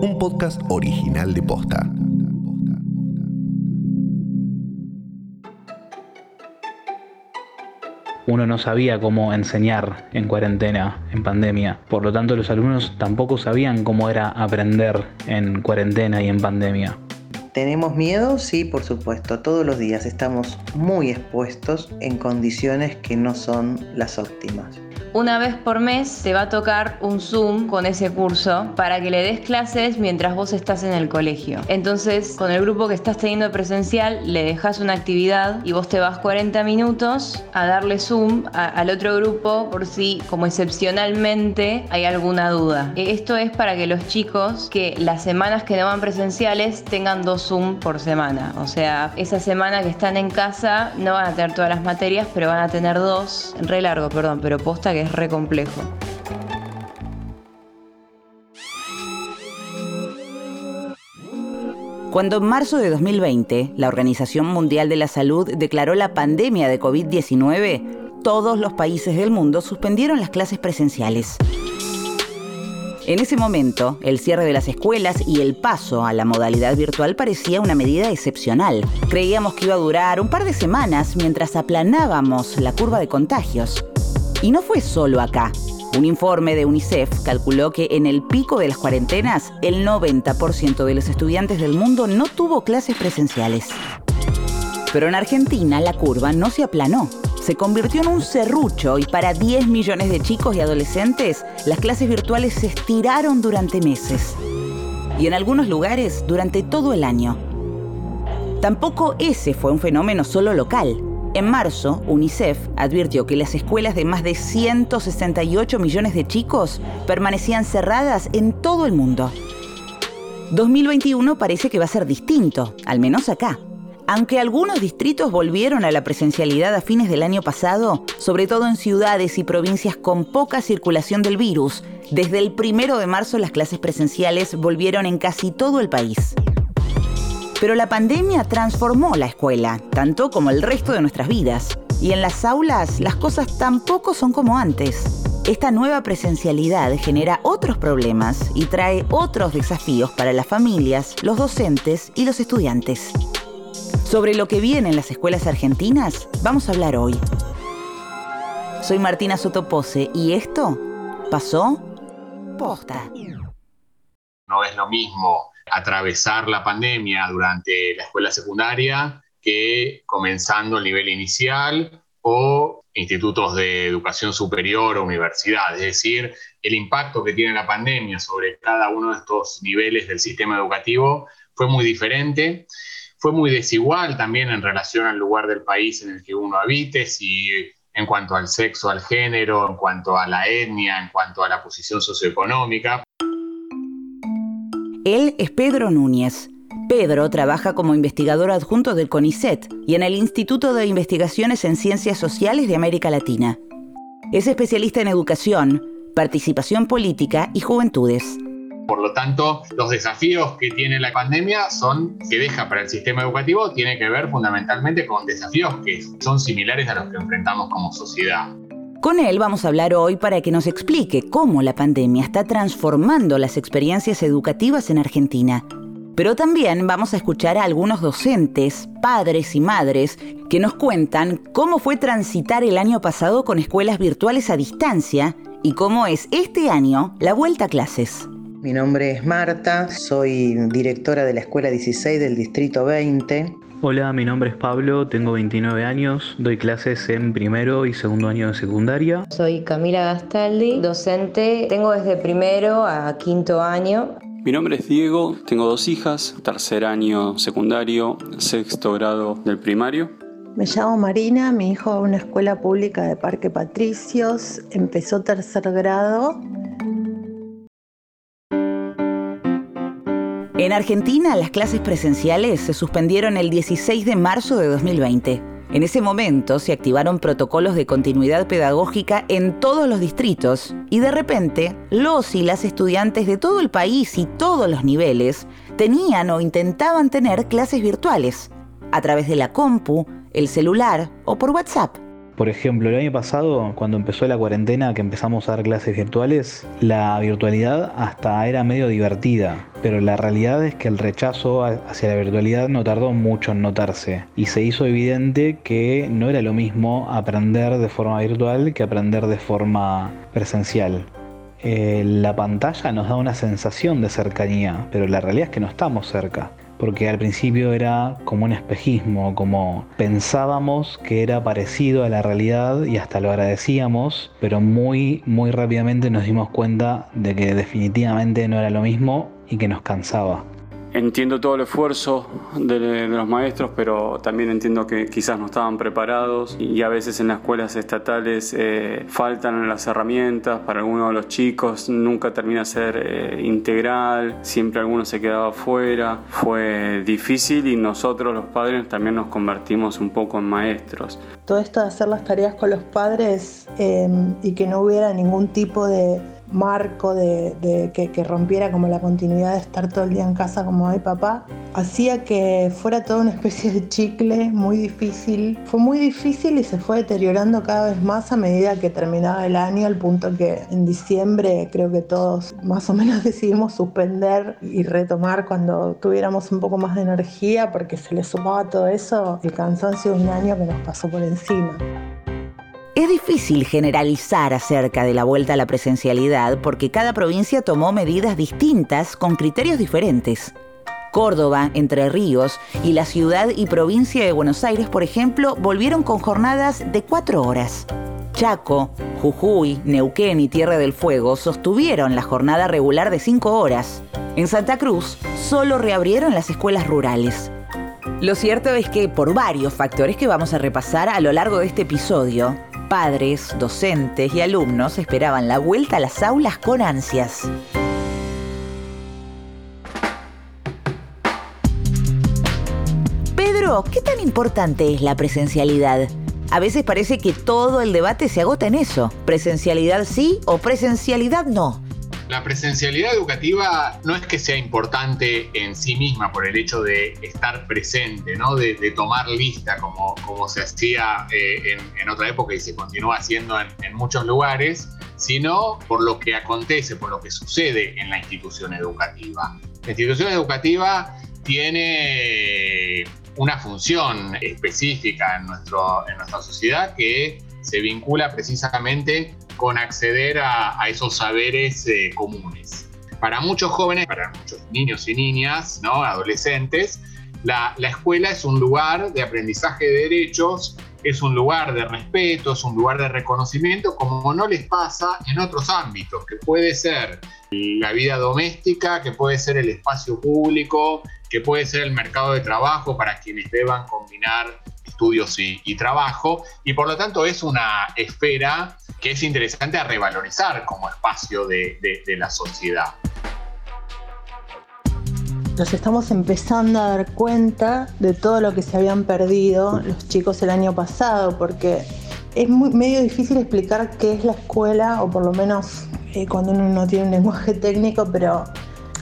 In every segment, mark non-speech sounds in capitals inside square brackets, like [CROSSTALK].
un podcast original de Posta. Uno no sabía cómo enseñar en cuarentena, en pandemia. Por lo tanto, los alumnos tampoco sabían cómo era aprender en cuarentena y en pandemia. ¿Tenemos miedo? Sí, por supuesto. Todos los días estamos muy expuestos en condiciones que no son las óptimas una vez por mes te va a tocar un Zoom con ese curso para que le des clases mientras vos estás en el colegio. Entonces, con el grupo que estás teniendo presencial, le dejas una actividad y vos te vas 40 minutos a darle Zoom al otro grupo por si, como excepcionalmente, hay alguna duda. Esto es para que los chicos que las semanas que no van presenciales tengan dos Zoom por semana. O sea, esa semana que están en casa no van a tener todas las materias, pero van a tener dos, re largo, perdón, pero posta que es re complejo. Cuando en marzo de 2020 la Organización Mundial de la Salud declaró la pandemia de COVID-19, todos los países del mundo suspendieron las clases presenciales. En ese momento, el cierre de las escuelas y el paso a la modalidad virtual parecía una medida excepcional. Creíamos que iba a durar un par de semanas mientras aplanábamos la curva de contagios. Y no fue solo acá. Un informe de UNICEF calculó que en el pico de las cuarentenas, el 90% de los estudiantes del mundo no tuvo clases presenciales. Pero en Argentina la curva no se aplanó. Se convirtió en un serrucho y para 10 millones de chicos y adolescentes, las clases virtuales se estiraron durante meses. Y en algunos lugares durante todo el año. Tampoco ese fue un fenómeno solo local. En marzo, UNICEF advirtió que las escuelas de más de 168 millones de chicos permanecían cerradas en todo el mundo. 2021 parece que va a ser distinto, al menos acá. Aunque algunos distritos volvieron a la presencialidad a fines del año pasado, sobre todo en ciudades y provincias con poca circulación del virus, desde el primero de marzo las clases presenciales volvieron en casi todo el país. Pero la pandemia transformó la escuela, tanto como el resto de nuestras vidas. Y en las aulas las cosas tampoco son como antes. Esta nueva presencialidad genera otros problemas y trae otros desafíos para las familias, los docentes y los estudiantes. Sobre lo que viene en las escuelas argentinas, vamos a hablar hoy. Soy Martina Sotopose y esto pasó posta. No es lo mismo atravesar la pandemia durante la escuela secundaria que comenzando el nivel inicial o institutos de educación superior o universidad. Es decir, el impacto que tiene la pandemia sobre cada uno de estos niveles del sistema educativo fue muy diferente. Fue muy desigual también en relación al lugar del país en el que uno habite, si en cuanto al sexo, al género, en cuanto a la etnia, en cuanto a la posición socioeconómica. Él es Pedro Núñez. Pedro trabaja como investigador adjunto del CONICET y en el Instituto de Investigaciones en Ciencias Sociales de América Latina. Es especialista en educación, participación política y juventudes. Por lo tanto, los desafíos que tiene la pandemia son que deja para el sistema educativo tiene que ver fundamentalmente con desafíos que son similares a los que enfrentamos como sociedad. Con él vamos a hablar hoy para que nos explique cómo la pandemia está transformando las experiencias educativas en Argentina. Pero también vamos a escuchar a algunos docentes, padres y madres que nos cuentan cómo fue transitar el año pasado con escuelas virtuales a distancia y cómo es este año la vuelta a clases. Mi nombre es Marta, soy directora de la Escuela 16 del Distrito 20. Hola, mi nombre es Pablo, tengo 29 años, doy clases en primero y segundo año de secundaria. Soy Camila Gastaldi, docente, tengo desde primero a quinto año. Mi nombre es Diego, tengo dos hijas, tercer año secundario, sexto grado del primario. Me llamo Marina, mi hijo va a una escuela pública de Parque Patricios, empezó tercer grado En Argentina, las clases presenciales se suspendieron el 16 de marzo de 2020. En ese momento se activaron protocolos de continuidad pedagógica en todos los distritos y de repente los y las estudiantes de todo el país y todos los niveles tenían o intentaban tener clases virtuales a través de la compu, el celular o por WhatsApp. Por ejemplo, el año pasado, cuando empezó la cuarentena, que empezamos a dar clases virtuales, la virtualidad hasta era medio divertida, pero la realidad es que el rechazo hacia la virtualidad no tardó mucho en notarse y se hizo evidente que no era lo mismo aprender de forma virtual que aprender de forma presencial. Eh, la pantalla nos da una sensación de cercanía, pero la realidad es que no estamos cerca porque al principio era como un espejismo, como pensábamos que era parecido a la realidad y hasta lo agradecíamos, pero muy, muy rápidamente nos dimos cuenta de que definitivamente no era lo mismo y que nos cansaba. Entiendo todo el esfuerzo de, los maestros, pero también entiendo que quizás no estaban preparados y a veces en las escuelas estatales eh, faltan las herramientas para algunos de los chicos, nunca termina de ser eh, integral, siempre alguno se quedaba fuera, fue difícil y nosotros los padres también nos convertimos un poco en maestros. Todo esto de hacer las tareas con los padres eh, y que no hubiera ningún tipo de marco de, que, rompiera como la continuidad de estar todo el día en casa como hay papá, hacía que fuera toda una especie de chicle muy difícil. Fue muy difícil y se fue deteriorando cada vez más a medida que terminaba el año, al punto que en diciembre creo que todos más o menos [LAUGHS] decidimos suspender y retomar cuando tuviéramos un poco más de energía porque se le sumaba todo eso el cansancio de un año que nos pasó por encima. Es difícil generalizar acerca de la vuelta a la presencialidad porque cada provincia tomó medidas distintas con criterios diferentes. Córdoba, Entre Ríos y la ciudad y provincia de Buenos Aires, por ejemplo, volvieron con jornadas de cuatro horas. Chaco, Jujuy, Neuquén y Tierra del Fuego sostuvieron la jornada regular de cinco horas. En Santa Cruz solo reabrieron las escuelas rurales. Lo cierto es que por varios factores que vamos a repasar a lo largo de este episodio, Padres, docentes y alumnos esperaban la vuelta a las aulas con ansias. Pedro, ¿qué tan importante es la presencialidad? A veces parece que todo el debate se agota en eso. Presencialidad sí o presencialidad no. La presencialidad educativa no es que sea importante en sí misma por el hecho de estar presente, ¿no? de, tomar lista como, como se hacía eh, en, otra época y se continúa haciendo en, en muchos lugares, sino por lo que acontece, por lo que sucede en la institución educativa. La institución educativa tiene una función específica en, nuestro, en nuestra sociedad que se vincula precisamente con acceder a, esos saberes eh, comunes. Para muchos jóvenes, para muchos niños y niñas, ¿no? adolescentes, la, la, escuela es un lugar de aprendizaje de derechos, es un lugar de respeto, es un lugar de reconocimiento, como no les pasa en otros ámbitos, que puede ser la vida doméstica, que puede ser el espacio público, que puede ser el mercado de trabajo para quienes deban combinar estudios y, trabajo, y por lo tanto es una esfera que es interesante a revalorizar como espacio de, la sociedad. Nos estamos empezando a dar cuenta de todo lo que se habían perdido los chicos el año pasado, porque es medio difícil explicar qué es la escuela, o por lo menos eh, cuando uno no tiene un lenguaje técnico, pero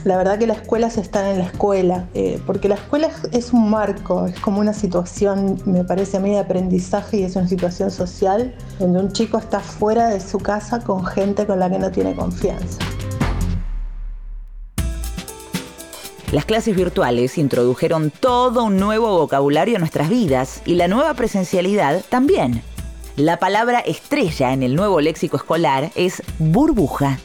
la verdad que las escuelas están en la escuela, eh, porque la escuela es un marco, es como una situación, me parece a mí, de aprendizaje y es una situación social donde un chico está fuera de su casa con gente con la que no tiene confianza. Las clases virtuales introdujeron todo un nuevo vocabulario a nuestras vidas y la nueva presencialidad también. La palabra estrella en el nuevo léxico escolar es burbuja.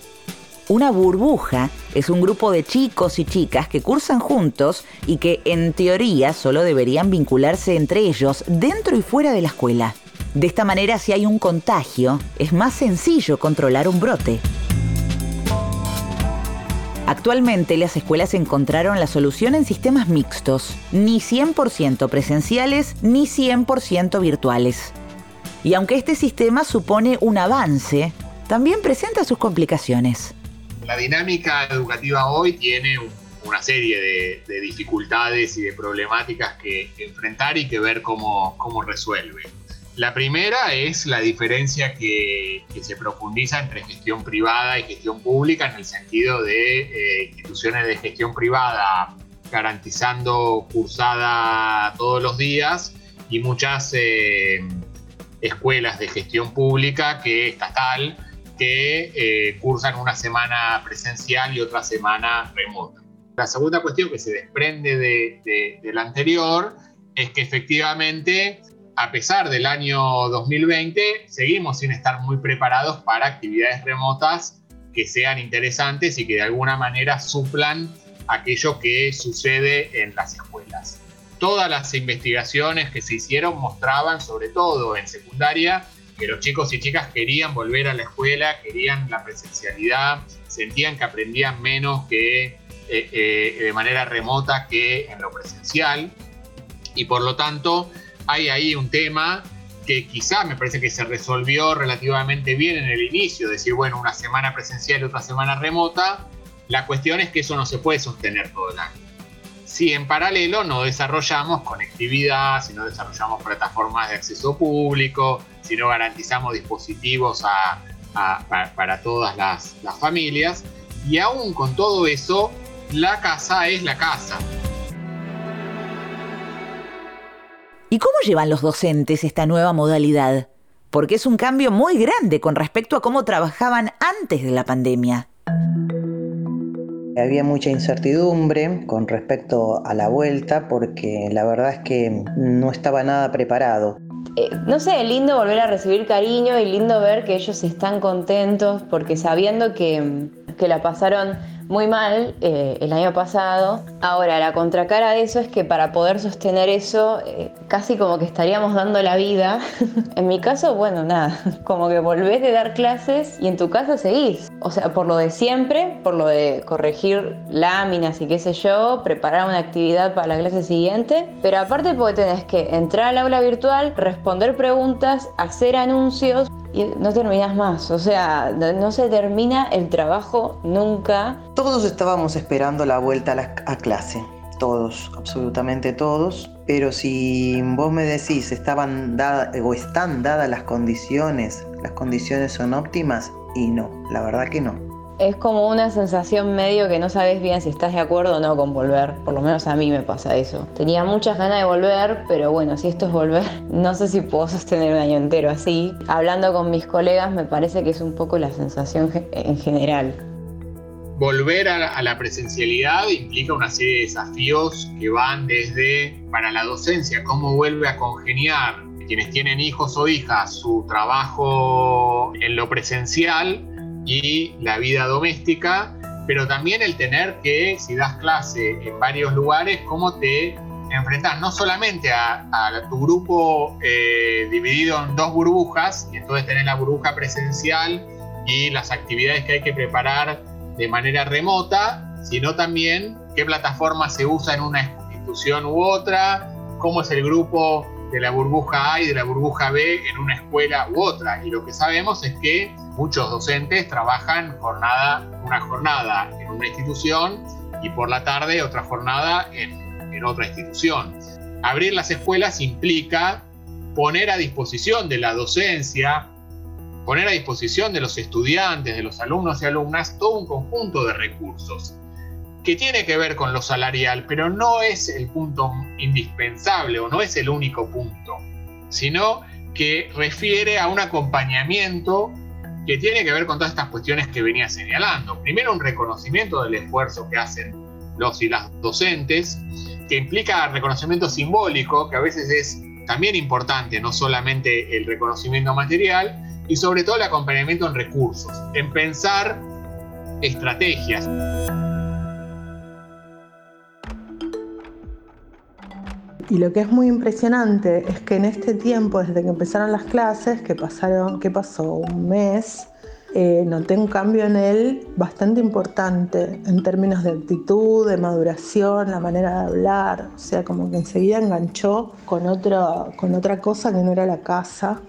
Una burbuja es un grupo de chicos y chicas que cursan juntos y que en teoría solo deberían vincularse entre ellos dentro y fuera de la escuela. De esta manera, si hay un contagio, es más sencillo controlar un brote. Actualmente las escuelas encontraron la solución en sistemas mixtos, ni 100% presenciales ni 100% virtuales. Y aunque este sistema supone un avance, también presenta sus complicaciones la dinámica educativa hoy tiene una serie de, dificultades y de problemáticas que, enfrentar y que ver cómo, cómo resuelve. La primera es la diferencia que, se profundiza entre gestión privada y gestión pública en el sentido de eh, instituciones de gestión privada garantizando cursada todos los días y muchas eh, escuelas de gestión pública que estatal que eh, cursan una semana presencial y otra semana remota. La segunda cuestión que se desprende de, de la anterior es que efectivamente, a pesar del año 2020, seguimos sin estar muy preparados para actividades remotas que sean interesantes y que de alguna manera suplan aquello que sucede en las escuelas. Todas las investigaciones que se hicieron mostraban, sobre todo en secundaria, que los chicos y chicas querían volver a la escuela, querían la presencialidad, sentían que aprendían menos que eh, eh, de manera remota que en lo presencial. Y por lo tanto hay ahí un tema que quizá me parece que se resolvió relativamente bien en el inicio, decir, bueno, una semana presencial y otra semana remota. La cuestión es que eso no se puede sostener todo el año. Si en paralelo no desarrollamos conectividad, si no desarrollamos plataformas de acceso público, si no garantizamos dispositivos para, todas las, las familias. Y aún con todo eso, la casa es la casa. ¿Y cómo llevan los docentes esta nueva modalidad? Porque es un cambio muy grande con respecto a cómo trabajaban antes de la pandemia. Había mucha incertidumbre con respecto a la vuelta porque la verdad es que no estaba nada preparado. Eh, no sé, lindo volver a recibir cariño y lindo ver que ellos están contentos porque sabiendo que, que la pasaron muy mal eh, el año pasado. Ahora, la contracara de eso es que para poder sostener eso, eh, casi como que estaríamos dando la vida. [LAUGHS] en mi caso, bueno, nada, [LAUGHS] como que volvés de dar clases y en tu casa seguís. O sea, por lo de siempre, por lo de corregir láminas y qué sé yo, preparar una actividad para la clase siguiente. Pero aparte porque tenés que entrar al aula virtual, responder preguntas, hacer anuncios, y no terminas más. O sea, no, se termina el trabajo nunca. Todos estábamos esperando la vuelta a, clase. Todos, absolutamente todos. Pero si vos me decís, estaban dadas o están dadas las condiciones, las condiciones son óptimas, y no, la verdad que no es como una sensación medio que no sabes bien si estás de acuerdo o no con volver. Por lo menos a mí me pasa eso. Tenía muchas ganas de volver, pero bueno, si esto es volver, [LAUGHS] no sé si puedo sostener un año entero así. Hablando con mis colegas me parece que es un poco la sensación en general. Volver a la presencialidad implica una serie de desafíos que van desde para la docencia, cómo vuelve a congeniar quienes tienen hijos o hijas su trabajo en lo presencial y la vida doméstica, pero también el tener que, si das clase en varios lugares, cómo te enfrentas no solamente a, tu grupo eh, dividido en dos burbujas, y entonces tener la burbuja presencial y las actividades que hay que preparar de manera remota, sino también qué plataforma se usa en una institución u otra, cómo es el grupo de la burbuja A y de la burbuja B en una escuela u otra. Y lo que sabemos es que muchos docentes trabajan jornada, una jornada en una institución y por la tarde otra jornada en, en otra institución. Abrir las escuelas implica poner a disposición de la docencia, poner a disposición de los estudiantes, de los alumnos y alumnas, todo un conjunto de recursos que tiene que ver con lo salarial, pero no es el punto indispensable o no es el único punto, sino que refiere a un acompañamiento que tiene que ver con todas estas cuestiones que venía señalando. Primero, un reconocimiento del esfuerzo que hacen los y las docentes, que implica reconocimiento simbólico, que a veces es también importante, no solamente el reconocimiento material, y sobre todo el acompañamiento en recursos, en pensar estrategias. Y lo que es muy impresionante es que en este tiempo, desde que empezaron las clases, que pasaron, que pasó un mes, eh, noté un cambio en él bastante importante en términos de actitud, de maduración, la manera de hablar, o sea, como que enseguida enganchó con, otro, con otra cosa que no era la casa.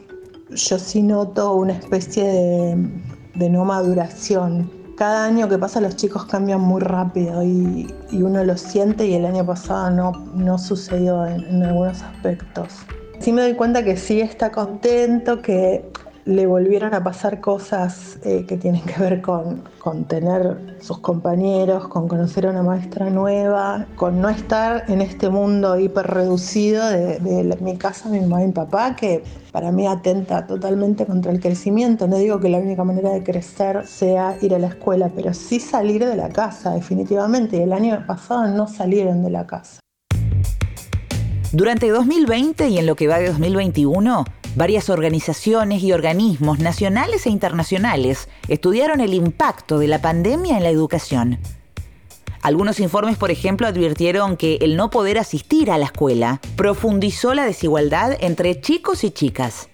Yo sí noto una especie de, de no maduración cada año que pasa los chicos cambian muy rápido y, uno lo siente y el año pasado no, no sucedió en, algunos aspectos. Sí me doy cuenta que sí está contento, que le volvieron a pasar cosas eh, que tienen que ver con, con tener sus compañeros, con conocer a una maestra nueva, con no estar en este mundo hiper reducido de, de mi casa, mi mamá y mi papá, que para mí atenta totalmente contra el crecimiento. No digo que la única manera de crecer sea ir a la escuela, pero sí salir de la casa, definitivamente. Y el año pasado no salieron de la casa. Durante 2020 y en lo que va de 2021, varias organizaciones y organismos nacionales e internacionales estudiaron el impacto de la pandemia en la educación. Algunos informes, por ejemplo, advirtieron que el no poder asistir a la escuela profundizó la desigualdad entre chicos y chicas.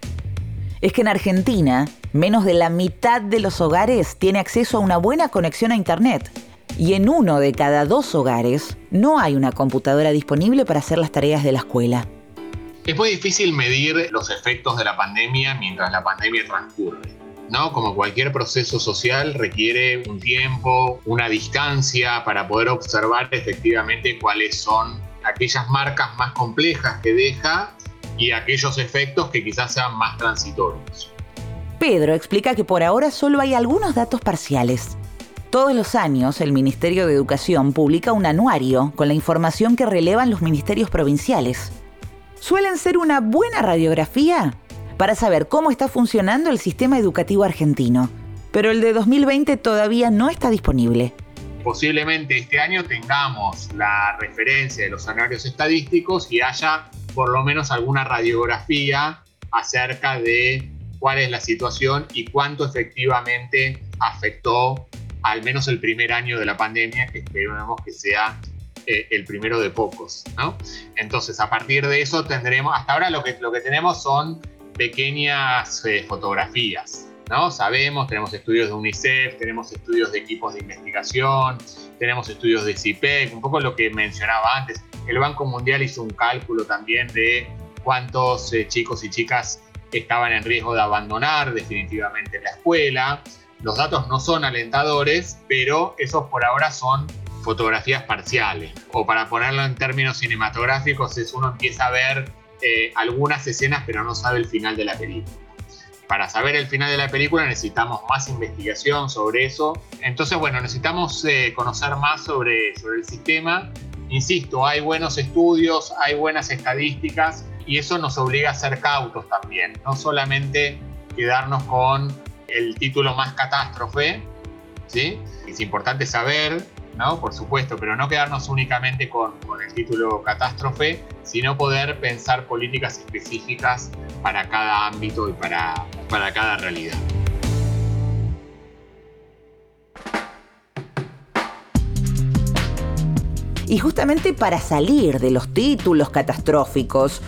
Es que en Argentina, menos de la mitad de los hogares tiene acceso a una buena conexión a Internet y en uno de cada dos hogares no hay una computadora disponible para hacer las tareas de la escuela. Es muy difícil medir los efectos de la pandemia mientras la pandemia transcurre. ¿no? Como cualquier proceso social requiere un tiempo, una distancia para poder observar efectivamente cuáles son aquellas marcas más complejas que deja y aquellos efectos que quizás sean más transitorios. Pedro explica que por ahora solo hay algunos datos parciales. Todos los años, el Ministerio de Educación publica un anuario con la información que relevan los ministerios provinciales. Suelen ser una buena radiografía para saber cómo está funcionando el sistema educativo argentino, pero el de 2020 todavía no está disponible. Posiblemente este año tengamos la referencia de los anuarios estadísticos y haya por lo menos alguna radiografía acerca de cuál es la situación y cuánto efectivamente afectó al menos el primer año de la pandemia, que esperemos que sea el primero de pocos, ¿no? Entonces, a partir de eso tendremos, hasta ahora lo que, lo que tenemos son pequeñas eh, fotografías, ¿no? Sabemos, tenemos estudios de UNICEF, tenemos estudios de equipos de investigación, tenemos estudios de CIPEC, un poco lo que mencionaba antes. El Banco Mundial hizo un cálculo también de cuántos eh, chicos y chicas estaban en riesgo de abandonar definitivamente la escuela. Los datos no son alentadores, pero esos por ahora son fotografías parciales. O para ponerlo en términos cinematográficos, es uno empieza a ver eh, algunas escenas, pero no sabe el final de la película. Para saber el final de la película necesitamos más investigación sobre eso. Entonces, bueno, necesitamos eh, conocer más sobre, sobre el sistema. Insisto, hay buenos estudios, hay buenas estadísticas y eso nos obliga a ser cautos también, no solamente quedarnos con el título más catástrofe, ¿sí? Es importante saber, ¿no? Por supuesto, pero no quedarnos únicamente con, el título catástrofe, sino poder pensar políticas específicas para cada ámbito y para, para cada realidad. Y justamente para salir de los títulos catastróficos,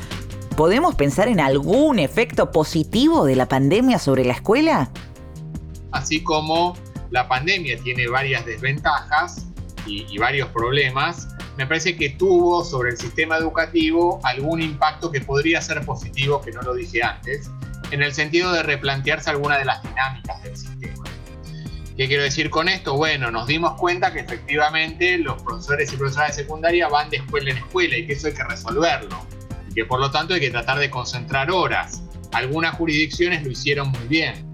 ¿podemos pensar en algún efecto positivo de la pandemia sobre la escuela? así como la pandemia tiene varias desventajas y, varios problemas, me parece que tuvo sobre el sistema educativo algún impacto que podría ser positivo, que no lo dije antes, en el sentido de replantearse alguna de las dinámicas del sistema. ¿Qué quiero decir con esto? Bueno, nos dimos cuenta que efectivamente los profesores y profesoras de secundaria van de escuela en escuela y que eso hay que resolverlo. Y que por lo tanto hay que tratar de concentrar horas. Algunas jurisdicciones lo hicieron muy bien.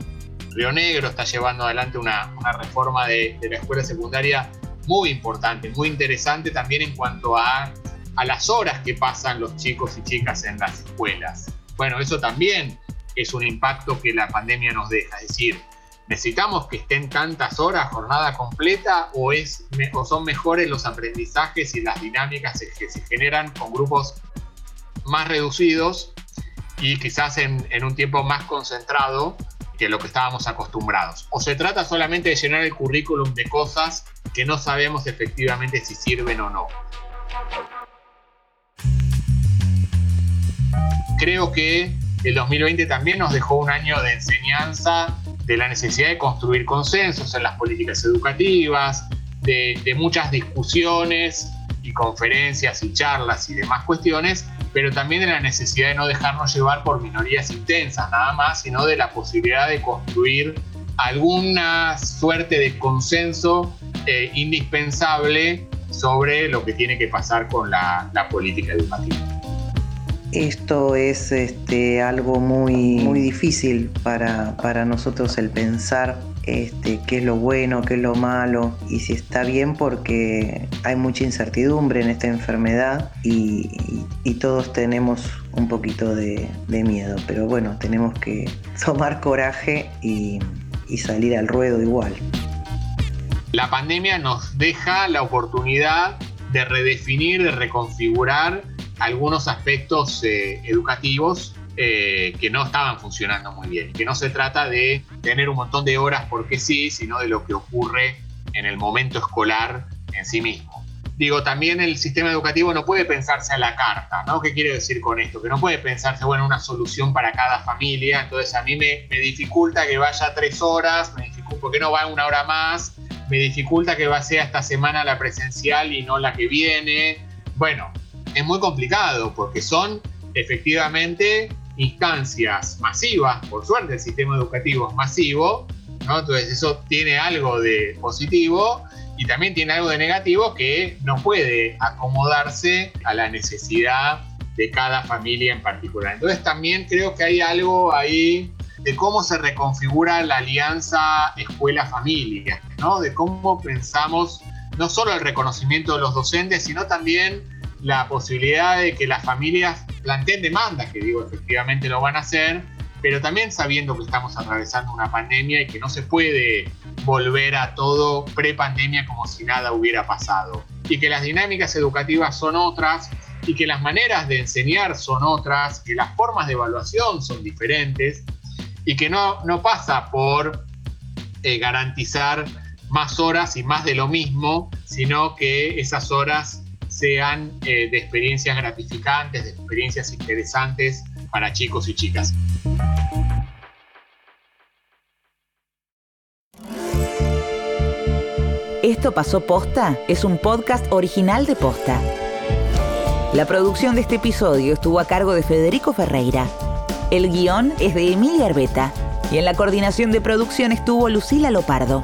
Río Negro está llevando adelante una, reforma de, la escuela secundaria muy importante, muy interesante también en cuanto a, a las horas que pasan los chicos y chicas en las escuelas. Bueno, eso también es un impacto que la pandemia nos deja, es decir, ¿Necesitamos que estén tantas horas, jornada completa, o, es, o son mejores los aprendizajes y las dinámicas que se generan con grupos más reducidos y quizás en, en un tiempo más concentrado que lo que estábamos acostumbrados. O se trata solamente de llenar el currículum de cosas que no sabemos efectivamente si sirven o no. Creo que el 2020 también nos dejó un año de enseñanza de la necesidad de construir consensos en las políticas educativas, de, de muchas discusiones y conferencias y charlas y demás cuestiones pero también de la necesidad de no dejarnos llevar por minorías intensas, nada más, sino de la posibilidad de construir alguna suerte de consenso indispensable sobre lo que tiene que pasar con la, la política educativa. esto es este, algo muy, muy difícil para, para nosotros el pensar este, qué es lo bueno, qué es lo malo y si está bien porque hay mucha incertidumbre en esta enfermedad y, todos tenemos un poquito de, miedo, pero bueno, tenemos que [LAUGHS] tomar coraje y salir al ruedo igual. La pandemia nos deja la oportunidad de redefinir, de reconfigurar algunos aspectos eh, educativos eh, que no estaban funcionando muy bien. Que no se trata de tener un montón de horas porque sí, sino de lo que ocurre en el momento escolar en sí mismo. Digo, también el sistema educativo no puede pensarse a la carta, ¿no? ¿Qué quiere decir con esto? Que no puede pensarse, bueno, una solución para cada familia, entonces a mí me, me dificulta que vaya tres horas, me dificulta, porque no va una hora más, me dificulta que va a ser esta semana la presencial y no la que viene. Bueno, es muy complicado porque son efectivamente instancias masivas, por suerte el sistema educativo es masivo, ¿no? entonces eso tiene algo de positivo y también tiene algo de negativo que no puede acomodarse a la necesidad de cada familia en particular. Entonces también creo que hay algo ahí de cómo se reconfigura la alianza escuela-familia, ¿no? de cómo pensamos no solo el reconocimiento de los docentes, sino también la posibilidad de que las familias planteen demandas, que digo, efectivamente lo van a hacer, pero también sabiendo que estamos atravesando una pandemia y que no se puede volver a todo pre-pandemia como si nada hubiera pasado. Y que las dinámicas educativas son otras y que las maneras de enseñar son otras, que las formas de evaluación son diferentes y que no, no pasa por eh, garantizar más horas y más de lo mismo, sino que esas horas sean eh, de experiencias gratificantes, de experiencias interesantes para chicos y chicas. Esto pasó posta es un podcast original de posta. La producción de este episodio estuvo a cargo de Federico Ferreira. El guion es de Emilia Arbeta y en la coordinación de producción estuvo Lucila Lopardo.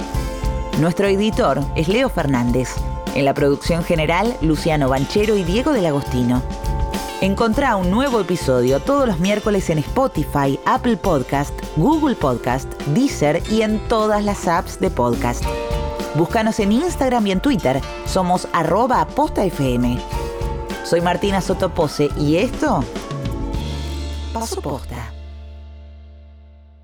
Nuestro editor es Leo Fernández. En la producción general, Luciano Banchero y Diego del Agostino. Encontrá un nuevo episodio todos los miércoles en Spotify, Apple Podcast, Google Podcast, Deezer y en todas las apps de podcast. Búscanos en Instagram y en Twitter. Somos arroba postafm. Soy Martina Sotopose y esto pasó posta.